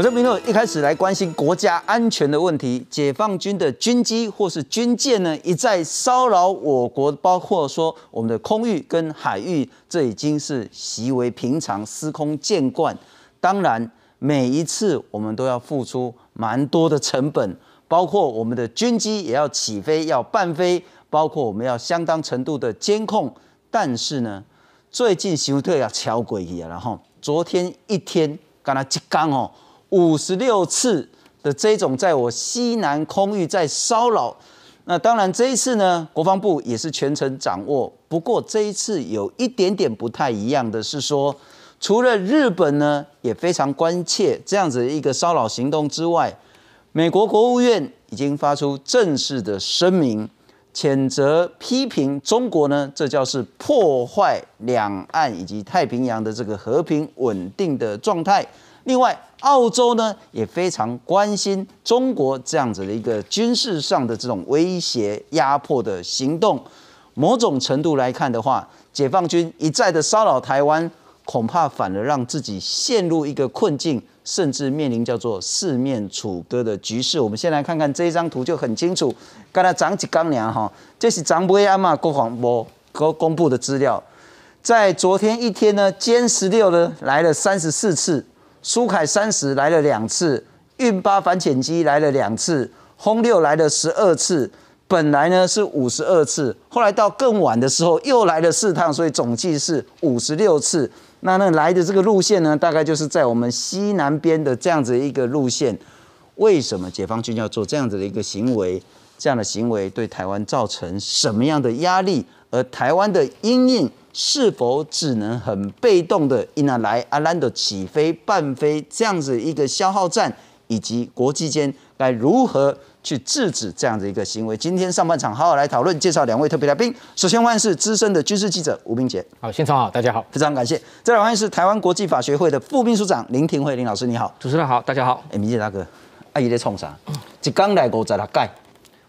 我这评论一开始来关心国家安全的问题，解放军的军机或是军舰呢，一再骚扰我国，包括说我们的空域跟海域，这已经是习为平常，司空见惯。当然，每一次我们都要付出蛮多的成本，包括我们的军机也要起飞，要伴飞，包括我们要相当程度的监控。但是呢，最近休特要敲鬼去啊，然后昨天一天，刚才一刚哦。五十六次的这种在我西南空域在骚扰，那当然这一次呢，国防部也是全程掌握。不过这一次有一点点不太一样的是说，除了日本呢也非常关切这样子一个骚扰行动之外，美国国务院已经发出正式的声明，谴责批评中国呢，这叫是破坏两岸以及太平洋的这个和平稳定的状态。另外，澳洲呢也非常关心中国这样子的一个军事上的这种威胁压迫的行动。某种程度来看的话，解放军一再的骚扰台湾，恐怕反而让自己陷入一个困境，甚至面临叫做四面楚歌的局势。我们先来看看这一张图就很清楚。刚才张吉刚娘哈，这是张威安嘛国防部公公布的资料，在昨天一天呢，歼十六呢来了三十四次。苏凯三十来了两次，运八反潜机来了两次，轰六来了十二次，本来呢是五十二次，后来到更晚的时候又来了四趟，所以总计是五十六次。那那来的这个路线呢，大概就是在我们西南边的这样子一个路线。为什么解放军要做这样子的一个行为？这样的行为对台湾造成什么样的压力？而台湾的阴影？是否只能很被动的因那来阿兰的起飞、半飞这样子一个消耗战，以及国际间该如何去制止这样的一个行为？今天上半场好好来讨论，介绍两位特别来宾。首先欢迎是资深的军事记者吴明杰，好，现场好，大家好，非常感谢。再来欢迎是台湾国际法学会的副秘书长林廷惠林老师，你好，主持人好，大家好。哎，明杰大哥，阿姨在冲啥？一刚来五十六盖。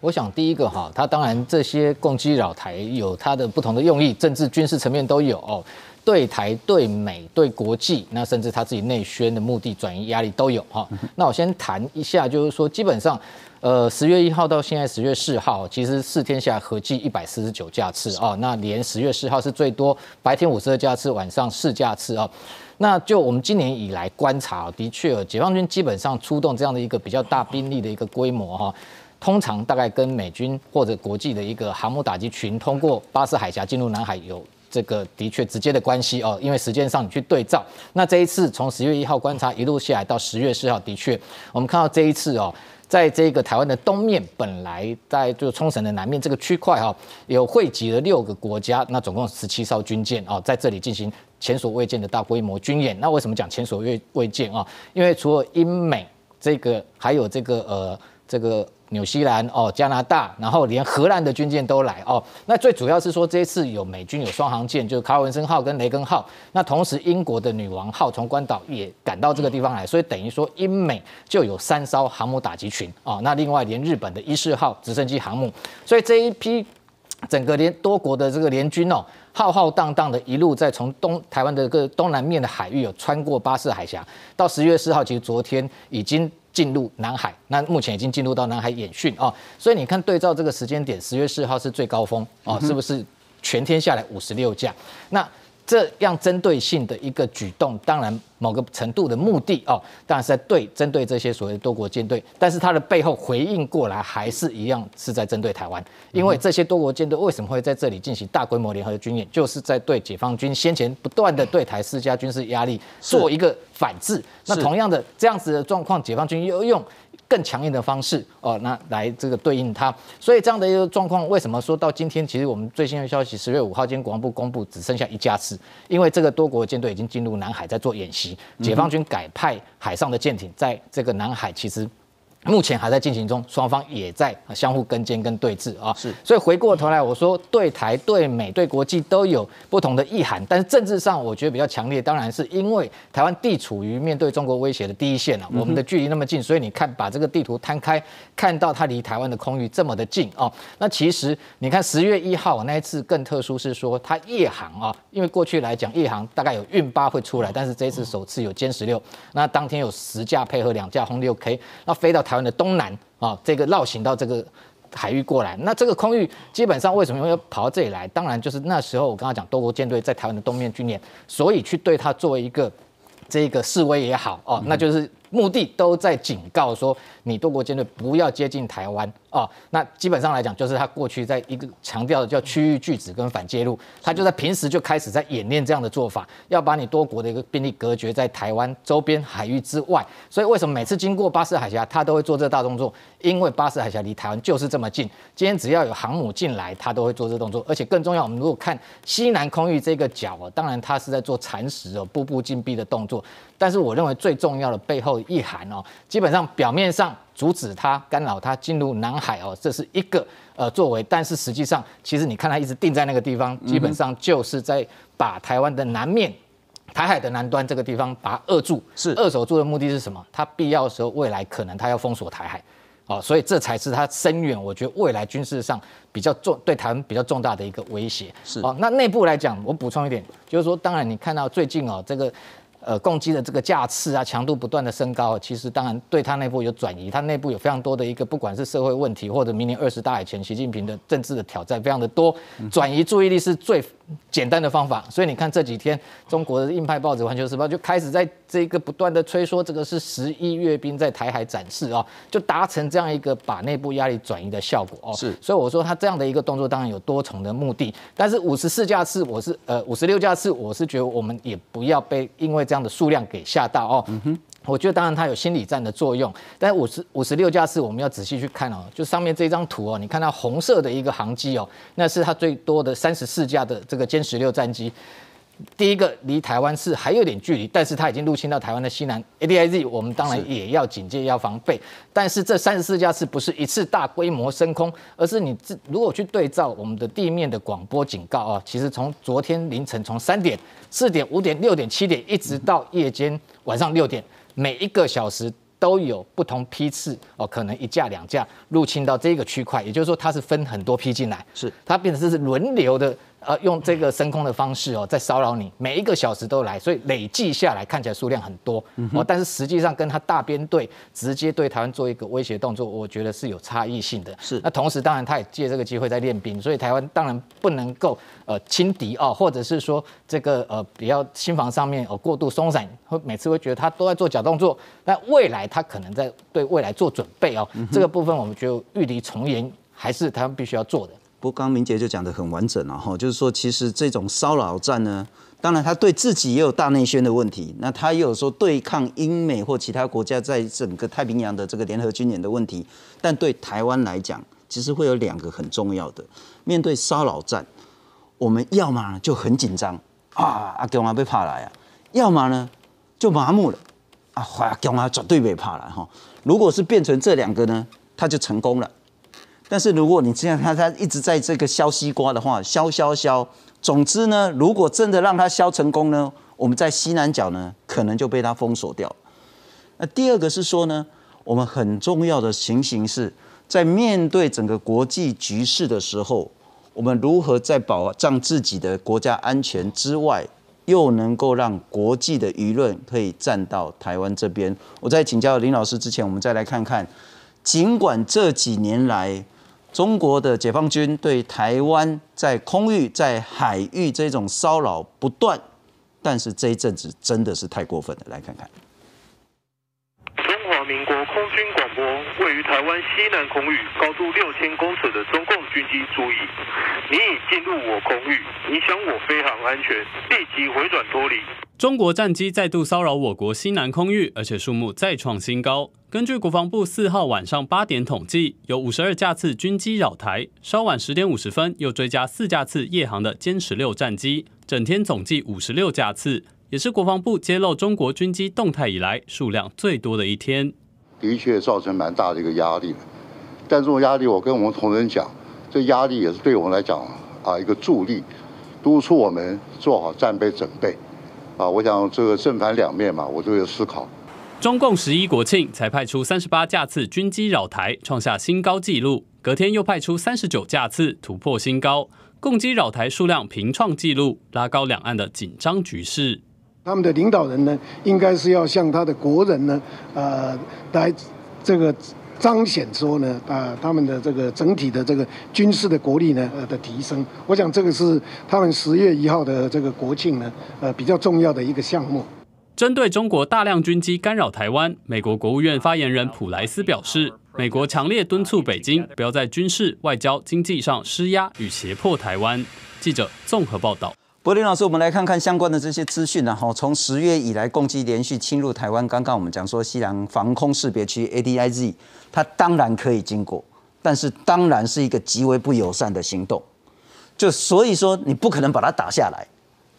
我想第一个哈，他当然这些攻击扰台有它的不同的用意，政治、军事层面都有哦。对台、对美、对国际，那甚至他自己内宣的目的、转移压力都有哈。那我先谈一下，就是说基本上，呃，十月一号到现在十月四号，其实四天下合计一百四十九架次哦。那连十月四号是最多，白天五十二架次，晚上四架次哦。那就我们今年以来观察，的确，解放军基本上出动这样的一个比较大兵力的一个规模哈。通常大概跟美军或者国际的一个航母打击群通过巴士海峡进入南海有这个的确直接的关系哦，因为时间上你去对照，那这一次从十月一号观察一路下来到十月四号，的确我们看到这一次哦，在这个台湾的东面，本来在就冲绳的南面这个区块哈，有汇集了六个国家，那总共十七艘军舰哦，在这里进行前所未见的大规模军演。那为什么讲前所未未见啊？因为除了英美这个，还有这个呃这个。纽西兰哦，加拿大，然后连荷兰的军舰都来哦。那最主要是说，这一次有美军有双航舰，就是卡尔文森号跟雷根号。那同时，英国的女王号从关岛也赶到这个地方来，所以等于说英美就有三艘航母打击群哦。那另外连日本的伊势号直升机航母，所以这一批整个连多国的这个联军哦，浩浩荡荡的一路在从东台湾的个东南面的海域有穿过巴士海峡，到十月四号，其实昨天已经。进入南海，那目前已经进入到南海演训哦，所以你看对照这个时间点，十月四号是最高峰哦，是不是全天下来五十六架？那。这样针对性的一个举动，当然某个程度的目的哦，当然是在对针对这些所谓的多国舰队，但是它的背后回应过来还是一样是在针对台湾，因为这些多国舰队为什么会在这里进行大规模联合的军演，就是在对解放军先前不断的对台施加军事压力做一个反制。那同样的这样子的状况，解放军又用。更强硬的方式哦，那来这个对应它，所以这样的一个状况，为什么说到今天，其实我们最新的消息，十月五号，今天国防部公布只剩下一架次，因为这个多国舰队已经进入南海在做演习，解放军改派海上的舰艇在这个南海，其实目前还在进行中，双方也在相互跟监跟对峙啊。是，所以回过头来，我说对台、对美、对国际都有不同的意涵，但是政治上我觉得比较强烈，当然是因为台湾地处于面对中国威胁的第一线啊，我们的距离那么近，所以你看把这个地图摊开，看到它离台湾的空域这么的近哦。那其实你看十月一号那一次更特殊，是说它夜航啊，因为过去来讲夜航大概有运八会出来，但是这一次首次有歼十六，那当天有十架配合两架轰六 K，那飞到。台湾的东南啊，这个绕行到这个海域过来，那这个空域基本上为什么要跑到这里来？当然就是那时候我刚刚讲多国舰队在台湾的东面军演，所以去对它作为一个这个示威也好哦，那就是目的都在警告说，你多国舰队不要接近台湾。哦，那基本上来讲，就是他过去在一个强调的叫区域拒止跟反介入，他就在平时就开始在演练这样的做法，要把你多国的一个兵力隔绝在台湾周边海域之外。所以为什么每次经过巴士海峡，他都会做这大动作？因为巴士海峡离台湾就是这么近，今天只要有航母进来，他都会做这动作。而且更重要，我们如果看西南空域这个角哦，当然他是在做蚕食哦、步步紧逼的动作。但是我认为最重要的背后意涵哦，基本上表面上。阻止他干扰他进入南海哦，这是一个呃作为，但是实际上，其实你看他一直定在那个地方，基本上就是在把台湾的南面、台海的南端这个地方把它扼住。是扼守住的目的是什么？它必要的时候，未来可能它要封锁台海，哦，所以这才是它深远。我觉得未来军事上比较重对台湾比较重大的一个威胁。是哦，那内部来讲，我补充一点，就是说，当然你看到最近哦这个。呃，攻击的这个架次啊，强度不断的升高，其实当然对他内部有转移，他内部有非常多的一个，不管是社会问题或者明年二十大以前习近平的政治的挑战，非常的多，转移注意力是最简单的方法。所以你看这几天中国的硬派报纸《环球时报》就开始在这个不断的吹说这个是十一阅兵在台海展示哦，就达成这样一个把内部压力转移的效果哦。是，所以我说他这样的一个动作当然有多重的目的，但是五十四架次我是呃五十六架次我是觉得我们也不要被因为这样的数量给吓到哦，嗯哼，我觉得当然它有心理战的作用，但五十五十六架次我们要仔细去看哦，就上面这张图哦，你看到红色的一个航机哦，那是它最多的三十四架的这个歼十六战机。第一个离台湾是还有点距离，但是它已经入侵到台湾的西南 A D I Z，我们当然也要警戒要防备。但是这三十四架次不是一次大规模升空，而是你这如果去对照我们的地面的广播警告啊，其实从昨天凌晨从三点、四点、五点、六点、七点，一直到夜间晚上六点，每一个小时都有不同批次哦，可能一架两架入侵到这个区块，也就是说它是分很多批进来，是它变成是轮流的。呃，用这个升空的方式哦，在骚扰你，每一个小时都来，所以累计下来看起来数量很多哦，但是实际上跟他大编队直接对台湾做一个威胁动作，我觉得是有差异性的。是，那同时当然他也借这个机会在练兵，所以台湾当然不能够呃轻敌哦，或者是说这个呃比较心防上面哦过度松散，会每次会觉得他都在做假动作，但未来他可能在对未来做准备哦，这个部分我们觉得御敌从严还是台湾必须要做的。不过刚明杰就讲的很完整了哈，就是说其实这种骚扰战呢，当然他对自己也有大内宣的问题，那他也有说对抗英美或其他国家在整个太平洋的这个联合军演的问题，但对台湾来讲，其实会有两个很重要的，面对骚扰战，我们要么就很紧张啊，阿公啊被怕来啊，要么呢就麻木了啊，阿公啊绝对被怕来哈，如果是变成这两个呢，他就成功了。但是如果你这样他，他一直在这个削西瓜的话，削削削，总之呢，如果真的让他削成功呢，我们在西南角呢，可能就被他封锁掉。那第二个是说呢，我们很重要的情形是在面对整个国际局势的时候，我们如何在保障自己的国家安全之外，又能够让国际的舆论可以站到台湾这边？我在请教林老师之前，我们再来看看，尽管这几年来。中国的解放军对台湾在空域、在海域这种骚扰不断，但是这一阵子真的是太过分了。来看看，民国空军广播：位于台湾西南空域、高度六千公尺的中共军机注意，你已进入我空域，影响我飞航安全，立即回转脱离。中国战机再度骚扰我国西南空域，而且数目再创新高。根据国防部四号晚上八点统计，有五十二架次军机扰台。稍晚十点五十分，又追加四架次夜航的歼十六战机，整天总计五十六架次，也是国防部揭露中国军机动态以来数量最多的一天。的确造成蛮大的一个压力。但这种压力，我跟我们同仁讲，这压力也是对我们来讲啊一个助力，督促我们做好战备准备。啊，我想这个正反两面嘛，我都有思考。中共十一国庆才派出三十八架次军机扰台，创下新高纪录。隔天又派出三十九架次，突破新高，共机扰台数量平创纪录，拉高两岸的紧张局势。他们的领导人呢，应该是要向他的国人呢，呃，来这个彰显说呢，啊，他们的这个整体的这个军事的国力呢，呃的提升。我想这个是他们十月一号的这个国庆呢，呃，比较重要的一个项目。针对中国大量军机干扰台湾，美国国务院发言人普莱斯表示，美国强烈敦促北京不要在军事、外交、经济上施压与胁迫台湾。记者综合报道。柏林老师，我们来看看相关的这些资讯。然后从十月以来，共机连续侵入台湾。刚刚我们讲说，西南防空识别区 ADIZ，它当然可以经过，但是当然是一个极为不友善的行动。就所以说，你不可能把它打下来。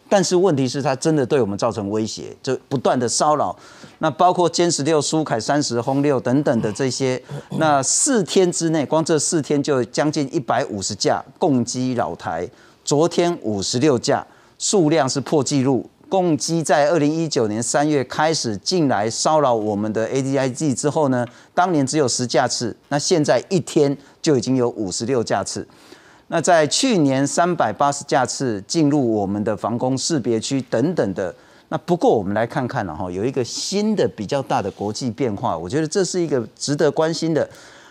但是问题是，它真的对我们造成威胁，就不断的骚扰。那包括歼十六、苏凯三十、轰六等等的这些，那四天之内，光这四天就将近一百五十架共机扰台。昨天五十六架。数量是破纪录，共机在二零一九年三月开始进来骚扰我们的 ADIZ 之后呢，当年只有十架次，那现在一天就已经有五十六架次。那在去年三百八十架次进入我们的防空识别区等等的。那不过我们来看看了哈，有一个新的比较大的国际变化，我觉得这是一个值得关心的。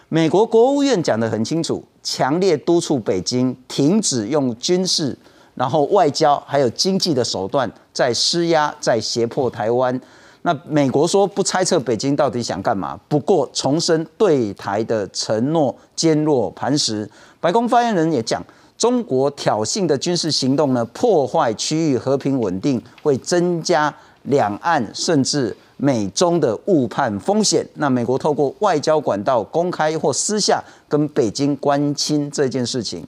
美国国务院讲得很清楚，强烈督促北京停止用军事。然后外交还有经济的手段在施压，在胁迫台湾。那美国说不猜测北京到底想干嘛，不过重申对台的承诺坚若磐石。白宫发言人也讲，中国挑衅的军事行动呢，破坏区域和平稳定，会增加两岸甚至美中的误判风险。那美国透过外交管道公开或私下跟北京关亲这件事情。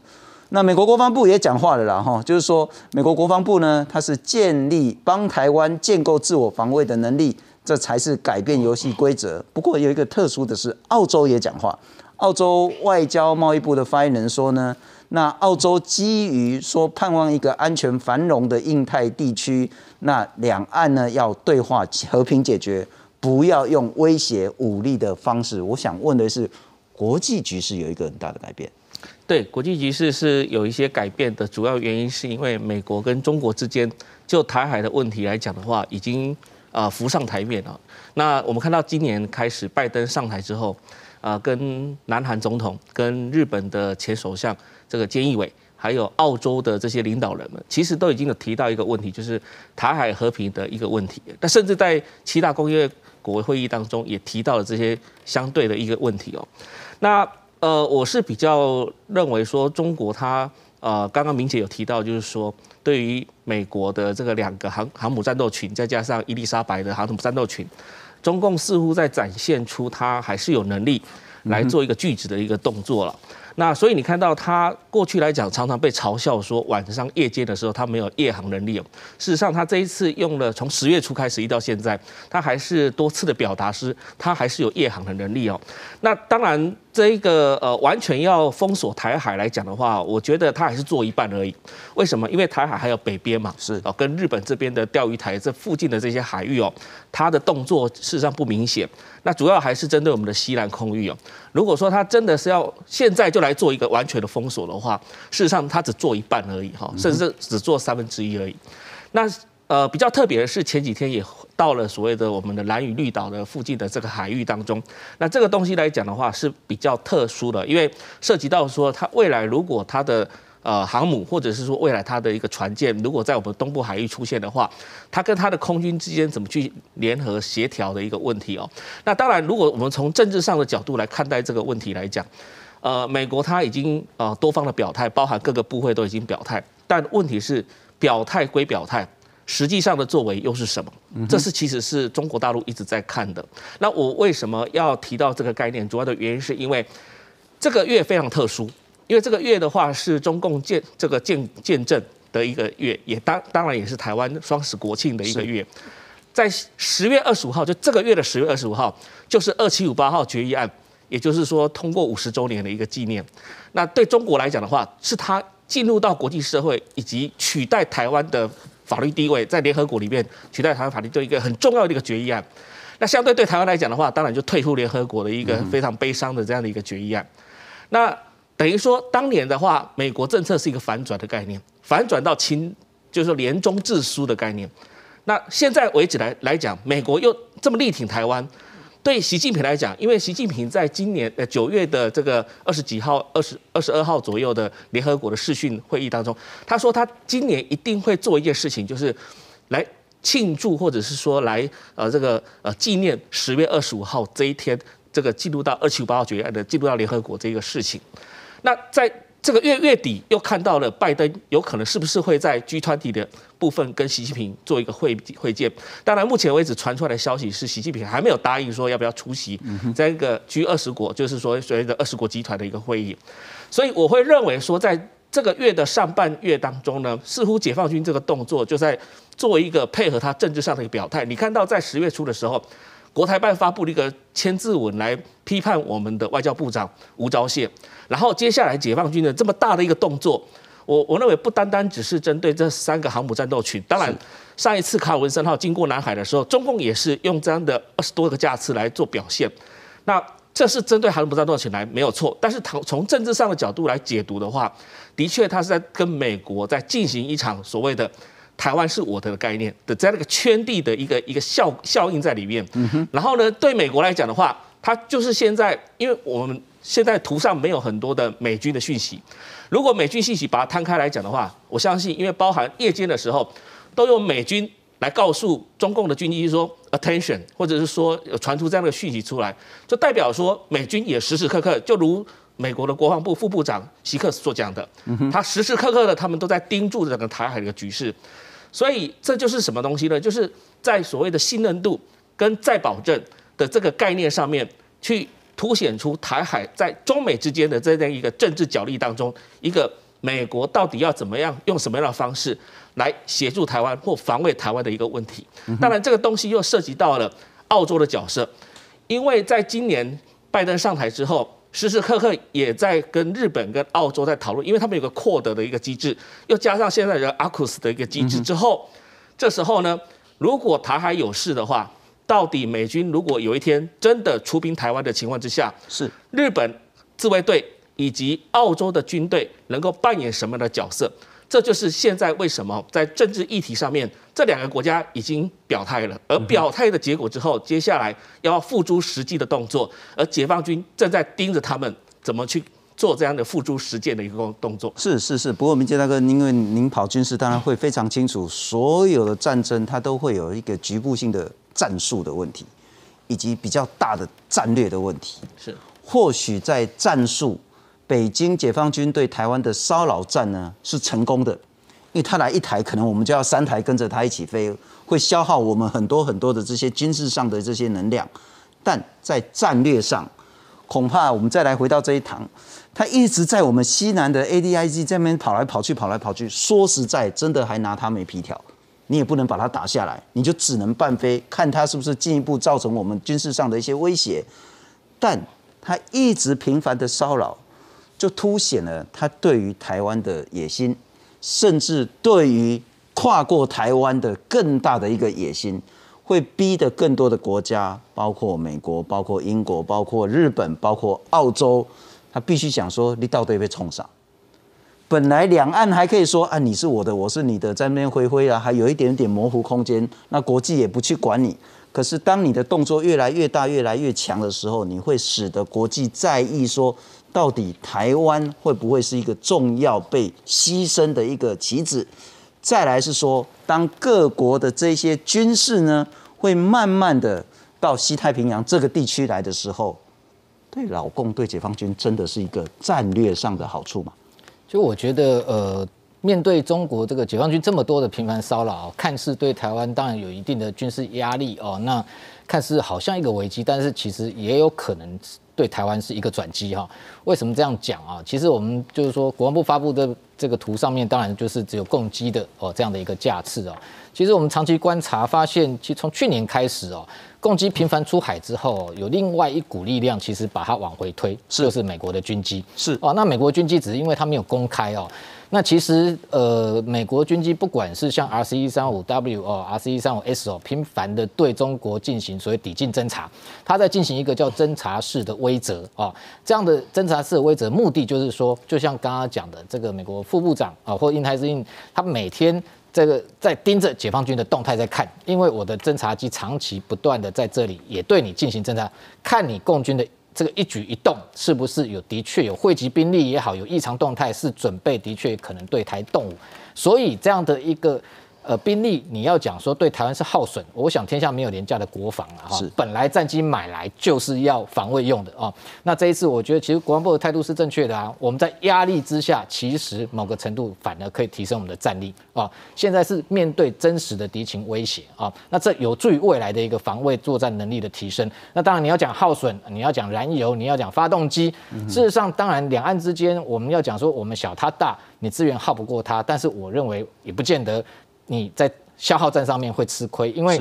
那美国国防部也讲话了啦，哈，就是说美国国防部呢，它是建立帮台湾建构自我防卫的能力，这才是改变游戏规则。不过有一个特殊的是，澳洲也讲话，澳洲外交贸易部的发言人说呢，那澳洲基于说盼望一个安全繁荣的印太地区，那两岸呢要对话和平解决，不要用威胁武力的方式。我想问的是，国际局势有一个很大的改变。对国际局势是有一些改变的，主要原因是因为美国跟中国之间就台海的问题来讲的话，已经啊浮上台面了。那我们看到今年开始拜登上台之后，啊跟南韩总统、跟日本的前首相这个菅义伟，还有澳洲的这些领导人们，其实都已经有提到一个问题，就是台海和平的一个问题。那甚至在七大工业国会议当中也提到了这些相对的一个问题哦。那呃，我是比较认为说，中国它呃，刚刚明姐有提到，就是说，对于美国的这个两个航航母战斗群，再加上伊丽莎白的航母战斗群，中共似乎在展现出它还是有能力来做一个拒止的一个动作了。那所以你看到它过去来讲，常常被嘲笑说晚上夜间的时候它没有夜航能力哦。事实上，它这一次用了从十月初开始一到现在，它还是多次的表达是它还是有夜航的能力哦。那当然。这一个呃，完全要封锁台海来讲的话，我觉得它还是做一半而已。为什么？因为台海还有北边嘛，是哦，跟日本这边的钓鱼台这附近的这些海域哦，它的动作事实上不明显。那主要还是针对我们的西南空域哦。如果说它真的是要现在就来做一个完全的封锁的话，事实上它只做一半而已哈，甚至只做三分之一而已。那呃，比较特别的是前几天也。到了所谓的我们的蓝屿绿岛的附近的这个海域当中，那这个东西来讲的话是比较特殊的，因为涉及到说它未来如果它的呃航母或者是说未来它的一个船舰如果在我们东部海域出现的话，它跟它的空军之间怎么去联合协调的一个问题哦。那当然，如果我们从政治上的角度来看待这个问题来讲，呃，美国它已经呃多方的表态，包含各个部会都已经表态，但问题是表态归表态。实际上的作为又是什么？这是其实是中国大陆一直在看的。那我为什么要提到这个概念？主要的原因是因为这个月非常特殊，因为这个月的话是中共建这个建建政的一个月，也当当然也是台湾双十国庆的一个月。在十月二十五号，就这个月的十月二十五号，就是二七五八号决议案，也就是说通过五十周年的一个纪念。那对中国来讲的话，是它进入到国际社会以及取代台湾的法律地位，在联合国里面取代台湾法律，的一个很重要的一个决议案。那相对对台湾来讲的话，当然就退出联合国的一个非常悲伤的这样的一个决议案。那等于说，当年的话，美国政策是一个反转的概念，反转到清，就是说联中制苏的概念。那现在为止来来讲，美国又这么力挺台湾，对习近平来讲，因为习近平在今年呃九月的这个二十几号、二十二十二号左右的联合国的视讯会议当中，他说他今年一定会做一件事情，就是来庆祝或者是说来呃这个呃纪念十月二十五号这一天，这个进入到二七五八号决议案的进入到联合国这个事情。那在这个月月底又看到了拜登有可能是不是会在 G 团体的部分跟习近平做一个会会见？当然，目前为止传出来的消息是习近平还没有答应说要不要出席这个 G 二十国，就是说所谓的二十国集团的一个会议。所以我会认为说，在这个月的上半月当中呢，似乎解放军这个动作就在做一个配合他政治上的一个表态。你看到在十月初的时候。国台办发布了一个签字文来批判我们的外交部长吴钊燮，然后接下来解放军的这么大的一个动作，我我认为不单单只是针对这三个航母战斗群，当然上一次卡尔文森号经过南海的时候，中共也是用这样的二十多个架次来做表现，那这是针对航母战斗群来没有错，但是从从政治上的角度来解读的话，的确他是在跟美国在进行一场所谓的。台湾是我的概念的，在那个圈地的一个一个效效应在里面。然后呢，对美国来讲的话，它就是现在，因为我们现在图上没有很多的美军的讯息。如果美军信息把它摊开来讲的话，我相信，因为包含夜间的时候，都有美军来告诉中共的军机说 attention，或者是说传出这样的讯息出来，就代表说美军也时时刻刻，就如美国的国防部副部长希克所讲的，他时时刻刻的他们都在盯住整个台海的局势。所以这就是什么东西呢？就是在所谓的信任度跟再保证的这个概念上面，去凸显出台海在中美之间的这样一个政治角力当中，一个美国到底要怎么样用什么样的方式来协助台湾或防卫台湾的一个问题。当然，这个东西又涉及到了澳洲的角色，因为在今年拜登上台之后。时时刻刻也在跟日本、跟澳洲在讨论，因为他们有个扩德的一个机制，又加上现在的阿库斯的一个机制之后，这时候呢，如果台海有事的话，到底美军如果有一天真的出兵台湾的情况之下，是日本自卫队以及澳洲的军队能够扮演什么样的角色？这就是现在为什么在政治议题上面，这两个国家已经表态了，而表态的结果之后，接下来要付诸实际的动作，而解放军正在盯着他们怎么去做这样的付诸实践的一个动作。是是是，不过明杰大哥，因为您跑军事，当然会非常清楚，所有的战争它都会有一个局部性的战术的问题，以及比较大的战略的问题。是，或许在战术。北京解放军对台湾的骚扰战呢是成功的，因为他来一台，可能我们就要三台跟着他一起飞，会消耗我们很多很多的这些军事上的这些能量。但在战略上，恐怕我们再来回到这一堂，他一直在我们西南的 ADIZ 这边跑来跑去，跑来跑去。说实在，真的还拿他没皮条，你也不能把他打下来，你就只能半飞，看他是不是进一步造成我们军事上的一些威胁。但他一直频繁的骚扰。就凸显了他对于台湾的野心，甚至对于跨过台湾的更大的一个野心，会逼得更多的国家，包括美国、包括英国、包括日本、包括澳洲，他必须想说，你到底被冲上？本来两岸还可以说啊，你是我的，我是你的，在那边挥挥啊，还有一点点模糊空间，那国际也不去管你。可是当你的动作越来越大、越来越强的时候，你会使得国际在意说。到底台湾会不会是一个重要被牺牲的一个棋子？再来是说，当各国的这些军事呢，会慢慢的到西太平洋这个地区来的时候，对老共、对解放军真的是一个战略上的好处吗？就我觉得，呃，面对中国这个解放军这么多的频繁骚扰，看似对台湾当然有一定的军事压力哦，那看似好像一个危机，但是其实也有可能。对台湾是一个转机哈。为什么这样讲啊？其实我们就是说，国防部发布的这个图上面，当然就是只有共机的哦这样的一个架次哦。其实我们长期观察发现，其实从去年开始哦，共机频繁出海之后，有另外一股力量，其实把它往回推，就是美国的军机是哦。那美国军机只是因为它没有公开哦。那其实，呃，美国军机不管是像 R C 一三五 W 哦，R C 一三五 S 哦，频繁的对中国进行所谓抵近侦察，它在进行一个叫侦察式的威慑啊，这样的侦察式的威慑目的就是说，就像刚刚讲的这个美国副部长啊，或印太司令，他每天这个在盯着解放军的动态在看，因为我的侦察机长期不断的在这里也对你进行侦察，看你共军的。这个一举一动是不是有的确有汇集兵力也好，有异常动态，是准备的确可能对台动武，所以这样的一个。呃，兵力你要讲说对台湾是耗损，我想天下没有廉价的国防了哈。本来战机买来就是要防卫用的啊。那这一次我觉得其实国防部的态度是正确的啊。我们在压力之下，其实某个程度反而可以提升我们的战力啊。现在是面对真实的敌情威胁啊，那这有助于未来的一个防卫作战能力的提升。那当然你要讲耗损，你要讲燃油，你要讲发动机。事实上，当然两岸之间我们要讲说我们小他大，你资源耗不过他，但是我认为也不见得。你在消耗战上面会吃亏，因为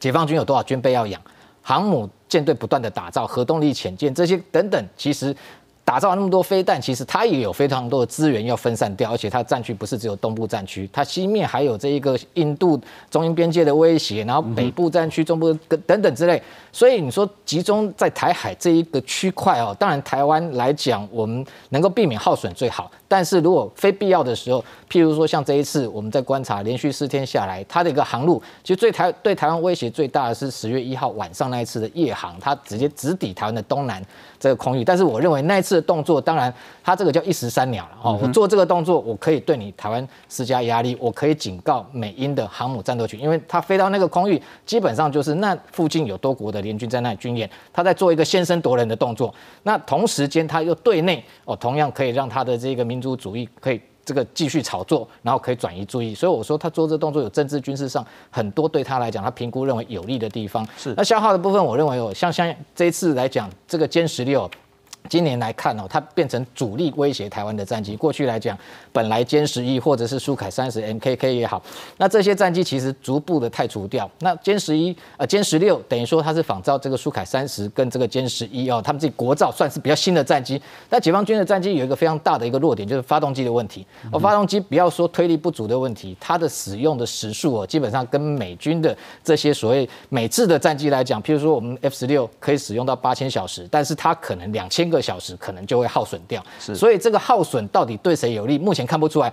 解放军有多少军备要养，航母舰队不断的打造，核动力潜舰这些等等，其实。打造那么多飞弹，其实它也有非常多的资源要分散掉，而且它战区不是只有东部战区，它西面还有这一个印度中印边界的威胁，然后北部战区、中部等等之类。所以你说集中在台海这一个区块哦，当然台湾来讲，我们能够避免耗损最好。但是如果非必要的时候，譬如说像这一次我们在观察连续四天下来，它的一个航路，其实最台对台湾威胁最大的是十月一号晚上那一次的夜航，它直接直抵台湾的东南。这个空域，但是我认为那一次的动作，当然它这个叫一石三鸟了哦。我做这个动作，我可以对你台湾施加压力，我可以警告美英的航母战斗群，因为它飞到那个空域，基本上就是那附近有多国的联军在那里军演，他在做一个先声夺人的动作。那同时间他又对内哦，同样可以让他的这个民族主义可以。这个继续炒作，然后可以转移注意，所以我说他做这动作有政治军事上很多对他来讲，他评估认为有利的地方。是那消耗的部分，我认为有像像这一次来讲，这个歼十六。今年来看哦，它变成主力威胁台湾的战机。过去来讲，本来歼十一或者是苏凯三十 MKK 也好，那这些战机其实逐步的太除掉。那歼十一呃歼十六等于说它是仿造这个苏凯三十跟这个歼十一哦，他们自己国造算是比较新的战机。但解放军的战机有一个非常大的一个弱点，就是发动机的问题。而发动机不要说推力不足的问题，它的使用的时速哦，基本上跟美军的这些所谓美制的战机来讲，譬如说我们 F 十六可以使用到八千小时，但是它可能两千个。小时可能就会耗损掉，所以这个耗损到底对谁有利？目前看不出来。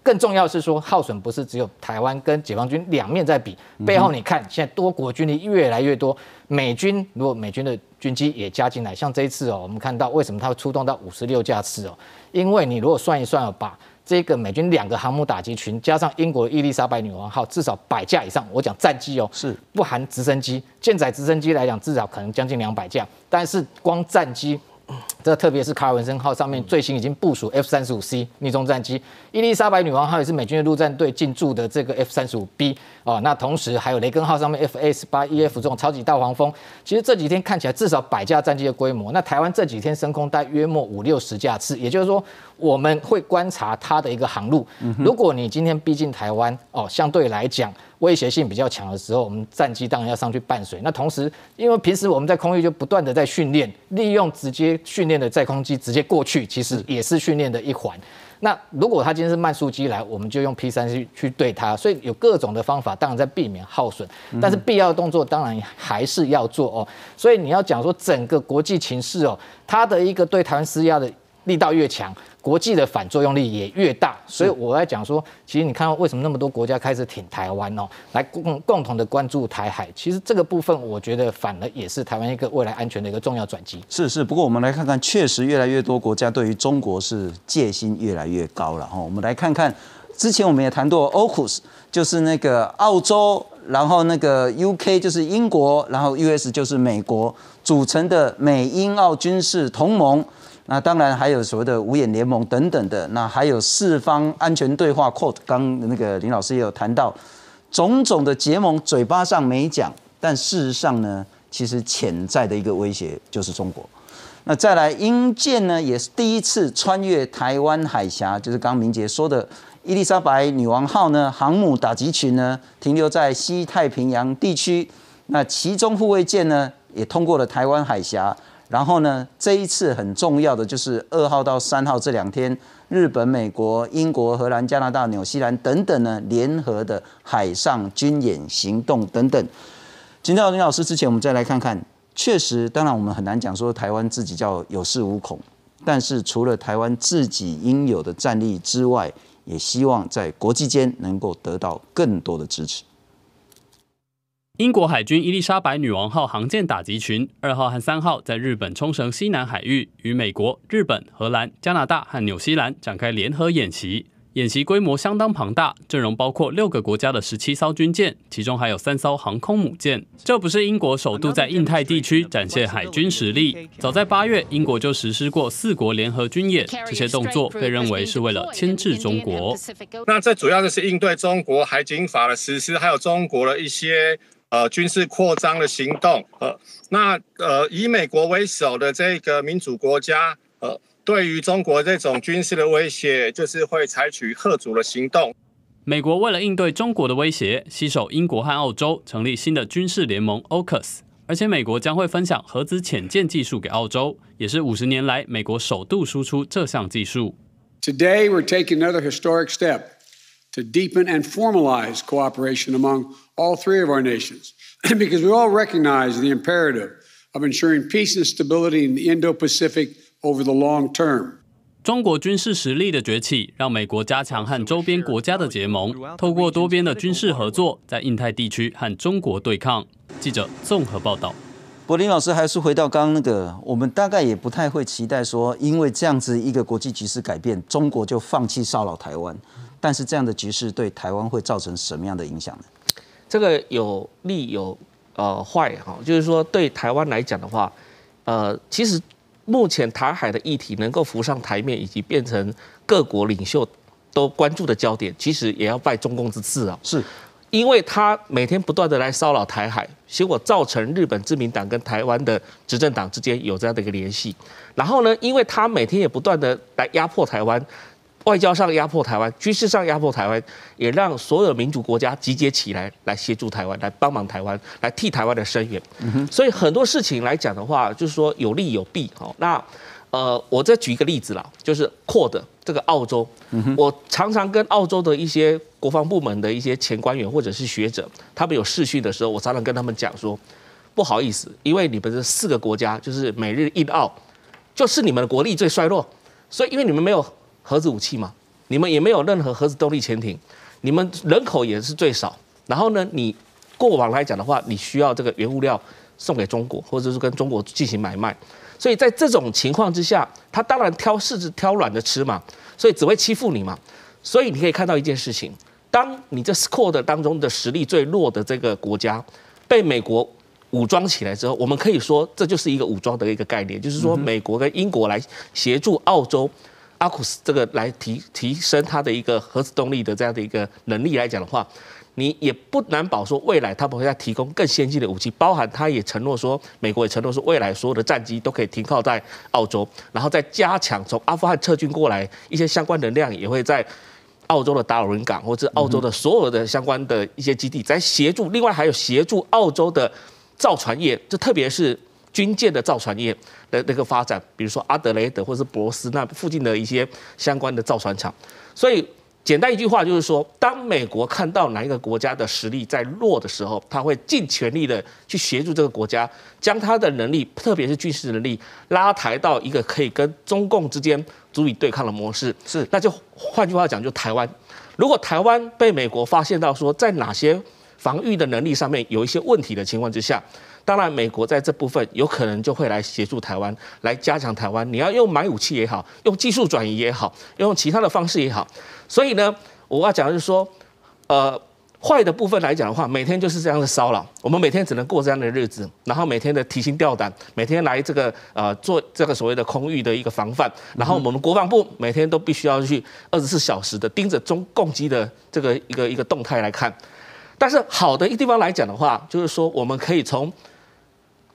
更重要是说，耗损不是只有台湾跟解放军两面在比，背后你看现在多国军力越来越多，美军如果美军的军机也加进来，像这一次哦，我们看到为什么它会出动到五十六架次哦？因为你如果算一算哦，把这个美军两个航母打击群加上英国伊丽莎白女王号，至少百架以上。我讲战机哦，是不含直升机，舰载直升机来讲，至少可能将近两百架，但是光战机。这特别是卡尔文森号上面最新已经部署 F 三十五 C 逆中战机，伊丽莎白女王号也是美军的陆战队进驻的这个 F 三十五 B 哦，那同时还有雷根号上面 F S 八 E F 这种超级大黄蜂，其实这几天看起来至少百架战机的规模，那台湾这几天升空大约莫五六十架次，也就是说我们会观察它的一个航路，如果你今天逼近台湾哦，相对来讲。威胁性比较强的时候，我们战机当然要上去伴随。那同时，因为平时我们在空域就不断的在训练，利用直接训练的在空机直接过去，其实也是训练的一环。那如果他今天是慢速机来，我们就用 P 三去去对它。所以有各种的方法，当然在避免耗损，但是必要的动作当然还是要做哦。所以你要讲说整个国际情势哦，它的一个对台湾施压的力道越强。国际的反作用力也越大，所以我在讲说，其实你看到为什么那么多国家开始挺台湾哦，来共共同的关注台海，其实这个部分我觉得反而也是台湾一个未来安全的一个重要转机。是是，不过我们来看看，确实越来越多国家对于中国是戒心越来越高了哈。我们来看看，之前我们也谈过 Ocus，就是那个澳洲，然后那个 UK 就是英国，然后 US 就是美国组成的美英澳军事同盟。那当然还有所谓的五眼联盟等等的，那还有四方安全对话 quote，刚那个林老师也有谈到，种种的结盟，嘴巴上没讲，但事实上呢，其实潜在的一个威胁就是中国。那再来，英舰呢也是第一次穿越台湾海峡，就是刚刚明杰说的伊丽莎白女王号呢航母打击群呢停留在西太平洋地区。那其中护卫舰呢也通过了台湾海峡。然后呢，这一次很重要的就是二号到三号这两天，日本、美国、英国、荷兰、加拿大、纽西兰等等呢联合的海上军演行动等等。请教林老师之前，我们再来看看。确实，当然我们很难讲说台湾自己叫有恃无恐，但是除了台湾自己应有的战力之外，也希望在国际间能够得到更多的支持。英国海军伊丽莎白女王号航舰打击群二号和三号在日本冲绳西南海域与美国、日本、荷兰、加拿大和纽西兰展开联合演习。演习规模相当庞大，阵容包括六个国家的十七艘军舰，其中还有三艘航空母舰。这不是英国首度在印太地区展现海军实力，早在八月，英国就实施过四国联合军演，这些动作被认为是为了牵制中国。那这主要就是应对中国海警法的实施，还有中国的一些呃军事扩张的行动。呃，那呃以美国为首的这个民主国家，呃。对于中国这种军事的威胁，就是会采取贺阻的行动。美国为了应对中国的威胁，携手英国和澳洲成立新的军事联盟 AUKUS，而且美国将会分享核子潜舰技术给澳洲，也是五十年来美国首度输出这项技术。Today we're taking another historic step to deepen and formalize cooperation among all three of our nations, because we all recognize the imperative of ensuring peace and stability in the Indo-Pacific. over the long term. 中国军事实力的崛起，让美国加强和周边国家的结盟，透过多边的军事合作，在印太地区和中国对抗。记者综合报道。柏林老师还是回到刚刚那个，我们大概也不太会期待说，因为这样子一个国际局势改变，中国就放弃骚扰台湾。但是这样的局势对台湾会造成什么样的影响呢？这个有利有呃坏哈，就是说对台湾来讲的话，呃，其实。目前台海的议题能够浮上台面，以及变成各国领袖都关注的焦点，其实也要拜中共之赐啊。是，因为他每天不断的来骚扰台海，结果造成日本自民党跟台湾的执政党之间有这样的一个联系。然后呢，因为他每天也不断的来压迫台湾。外交上压迫台湾，军事上压迫台湾，也让所有民主国家集结起来，来协助台湾，来帮忙台湾，来替台湾的声援。所以很多事情来讲的话，就是说有利有弊。好，那呃，我再举一个例子啦，就是扩的这个澳洲，我常常跟澳洲的一些国防部门的一些前官员或者是学者，他们有视讯的时候，我常常跟他们讲说，不好意思，因为你们这四个国家就是美日印澳，就是你们的国力最衰弱，所以因为你们没有。核子武器嘛，你们也没有任何核子动力潜艇，你们人口也是最少。然后呢，你过往来讲的话，你需要这个原物料送给中国，或者是跟中国进行买卖。所以在这种情况之下，他当然挑柿子挑软的吃嘛，所以只会欺负你嘛。所以你可以看到一件事情：当你这 Squad 当中的实力最弱的这个国家被美国武装起来之后，我们可以说这就是一个武装的一个概念，就是说美国跟英国来协助澳洲。阿库斯这个来提提升它的一个核子动力的这样的一个能力来讲的话，你也不难保说未来他不会再提供更先进的武器，包含他也承诺说，美国也承诺说未来所有的战机都可以停靠在澳洲，然后再加强从阿富汗撤军过来一些相关能量也会在澳洲的达尔文港或者澳洲的所有的相关的一些基地在协助，另外还有协助澳洲的造船业，就特别是。军舰的造船业的那个发展，比如说阿德雷德或者是博斯那附近的一些相关的造船厂，所以简单一句话就是说，当美国看到哪一个国家的实力在弱的时候，他会尽全力的去协助这个国家，将他的能力，特别是军事能力拉抬到一个可以跟中共之间足以对抗的模式。是，那就换句话讲，就台湾，如果台湾被美国发现到说在哪些防御的能力上面有一些问题的情况之下。当然，美国在这部分有可能就会来协助台湾，来加强台湾。你要用买武器也好，用技术转移也好，用其他的方式也好。所以呢，我要讲的是说，呃，坏的部分来讲的话，每天就是这样的骚扰，我们每天只能过这样的日子，然后每天的提心吊胆，每天来这个呃做这个所谓的空域的一个防范，然后我们国防部每天都必须要去二十四小时的盯着中共机的这个一个一个动态来看。但是好的一地方来讲的话，就是说我们可以从。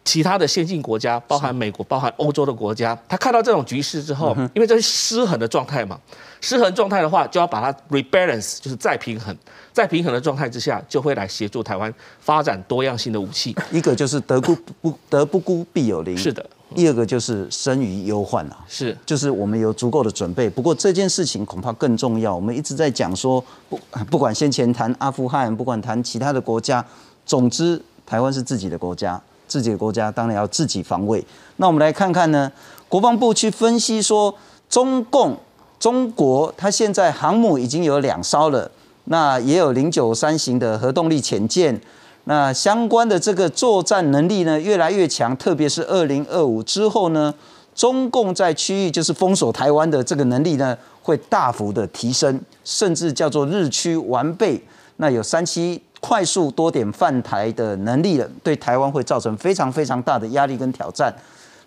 其他的先进国家，包含美国、包含欧洲的国家，他看到这种局势之后，因为这是失衡的状态嘛，失衡状态的话，就要把它 rebalance，就是再平衡，在平衡的状态之下，就会来协助台湾发展多样性的武器。一个就是得不不得不孤必有邻，是的。第二个就是生于忧患啊，是，就是我们有足够的准备。不过这件事情恐怕更重要，我们一直在讲说，不不管先前谈阿富汗，不管谈其他的国家，总之台湾是自己的国家。自己的国家当然要自己防卫。那我们来看看呢，国防部去分析说，中共中国它现在航母已经有两艘了，那也有零九三型的核动力潜舰，那相关的这个作战能力呢越来越强，特别是二零二五之后呢，中共在区域就是封锁台湾的这个能力呢会大幅的提升，甚至叫做日趋完备。那有三期。快速多点犯台的能力了，对台湾会造成非常非常大的压力跟挑战。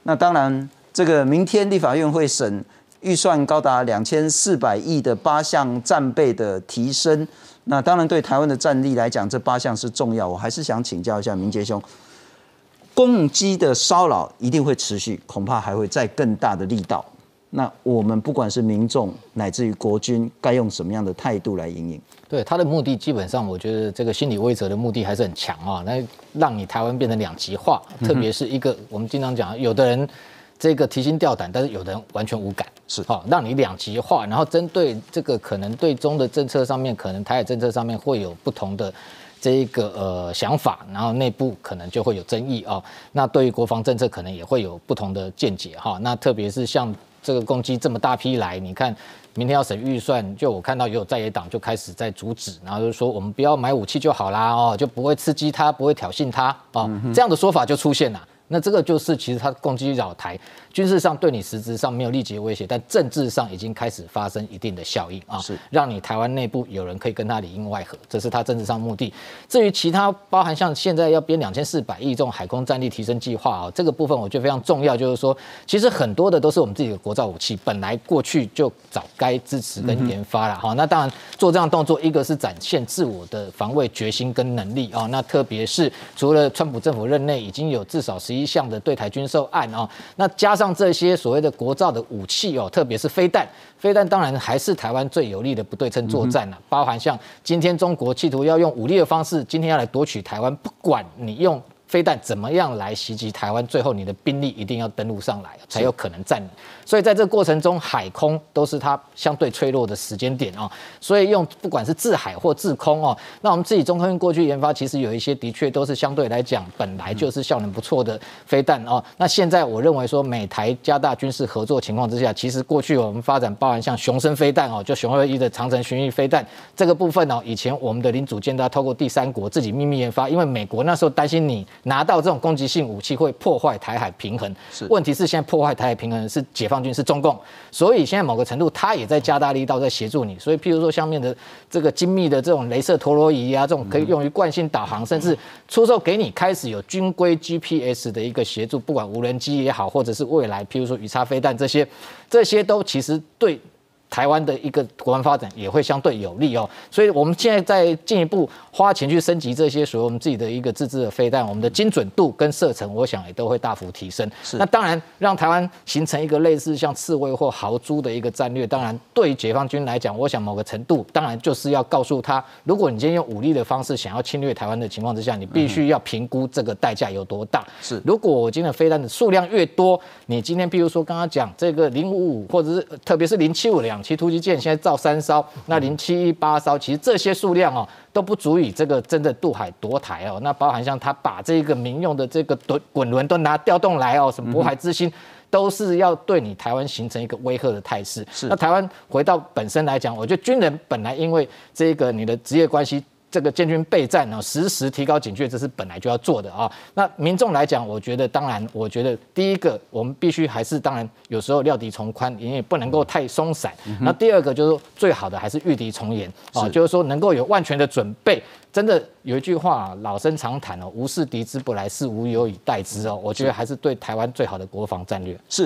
那当然，这个明天立法院会审预算高达两千四百亿的八项战备的提升。那当然对台湾的战力来讲，这八项是重要。我还是想请教一下明杰兄，攻击的骚扰一定会持续，恐怕还会再更大的力道。那我们不管是民众乃至于国军，该用什么样的态度来引领？对他的目的，基本上我觉得这个心理威慑的目的还是很强啊。那让你台湾变成两极化，特别是一个我们经常讲，有的人这个提心吊胆，但是有的人完全无感，是好让你两极化。然后针对这个可能对中的政策上面，可能台海政策上面会有不同的这一个呃想法，然后内部可能就会有争议啊。那对于国防政策，可能也会有不同的见解哈。那特别是像。这个攻击这么大批来，你看明天要审预算，就我看到也有在野党就开始在阻止，然后就说我们不要买武器就好啦，哦，就不会刺激他，不会挑衅他，哦，这样的说法就出现了。那这个就是其实他攻击扰台。军事上对你实质上没有立即威胁，但政治上已经开始发生一定的效应啊，是让你台湾内部有人可以跟他里应外合，这是他政治上目的。至于其他包含像现在要编两千四百亿这种海空战力提升计划啊，这个部分我觉得非常重要，就是说其实很多的都是我们自己的国造武器，本来过去就早该支持跟研发了哈。那当然做这样动作，一个是展现自我的防卫决心跟能力啊，那特别是除了川普政府任内已经有至少十一项的对台军售案啊，那加上这些所谓的国造的武器哦，特别是飞弹，飞弹当然还是台湾最有力的不对称作战了。包含像今天中国企图要用武力的方式，今天要来夺取台湾，不管你用飞弹怎么样来袭击台湾，最后你的兵力一定要登陆上来，才有可能占领。所以在这个过程中，海空都是它相对脆弱的时间点啊。所以用不管是制海或制空哦，那我们自己中科院过去研发，其实有一些的确都是相对来讲本来就是效能不错的飞弹哦。那现在我认为说美台加大军事合作情况之下，其实过去我们发展包含像雄升飞弹哦，就雄二一的长城巡弋飞弹这个部分哦，以前我们的零组件都要透过第三国自己秘密研发，因为美国那时候担心你拿到这种攻击性武器会破坏台海平衡。是，问题是现在破坏台海平衡是解放。军是中共，所以现在某个程度，他也在加大力道在协助你。所以，譬如说，下面的这个精密的这种镭射陀螺仪啊，这种可以用于惯性导航，甚至出售给你，开始有军规 GPS 的一个协助，不管无人机也好，或者是未来譬如说鱼叉飞弹这些，这些都其实对。台湾的一个国安发展也会相对有利哦，所以我们现在在进一步花钱去升级这些属于我们自己的一个自制的飞弹，我们的精准度跟射程，我想也都会大幅提升。是，那当然让台湾形成一个类似像刺猬或豪猪的一个战略，当然对于解放军来讲，我想某个程度，当然就是要告诉他，如果你今天用武力的方式想要侵略台湾的情况之下，你必须要评估这个代价有多大。是，如果我今天的飞弹的数量越多，你今天譬如说刚刚讲这个零五五或者是特别是零七五两。其突击舰现在造三艘，那零七一八艘，其实这些数量哦都不足以这个真的渡海夺台哦。那包含像他把这个民用的这个滚滚轮都拿调动来哦，什么渤海之星，都是要对你台湾形成一个威吓的态势。是，那台湾回到本身来讲，我觉得军人本来因为这个你的职业关系。这个建军备战呢，时时提高警觉，这是本来就要做的啊。那民众来讲，我觉得当然，我觉得第一个，我们必须还是当然，有时候料敌从宽，你也不能够太松散。那第二个就是最好的还是御敌从严啊，就是说能够有万全的准备。真的有一句话，老生常谈哦，无事敌之不来，是无有以待之哦。我觉得还是对台湾最好的国防战略。是。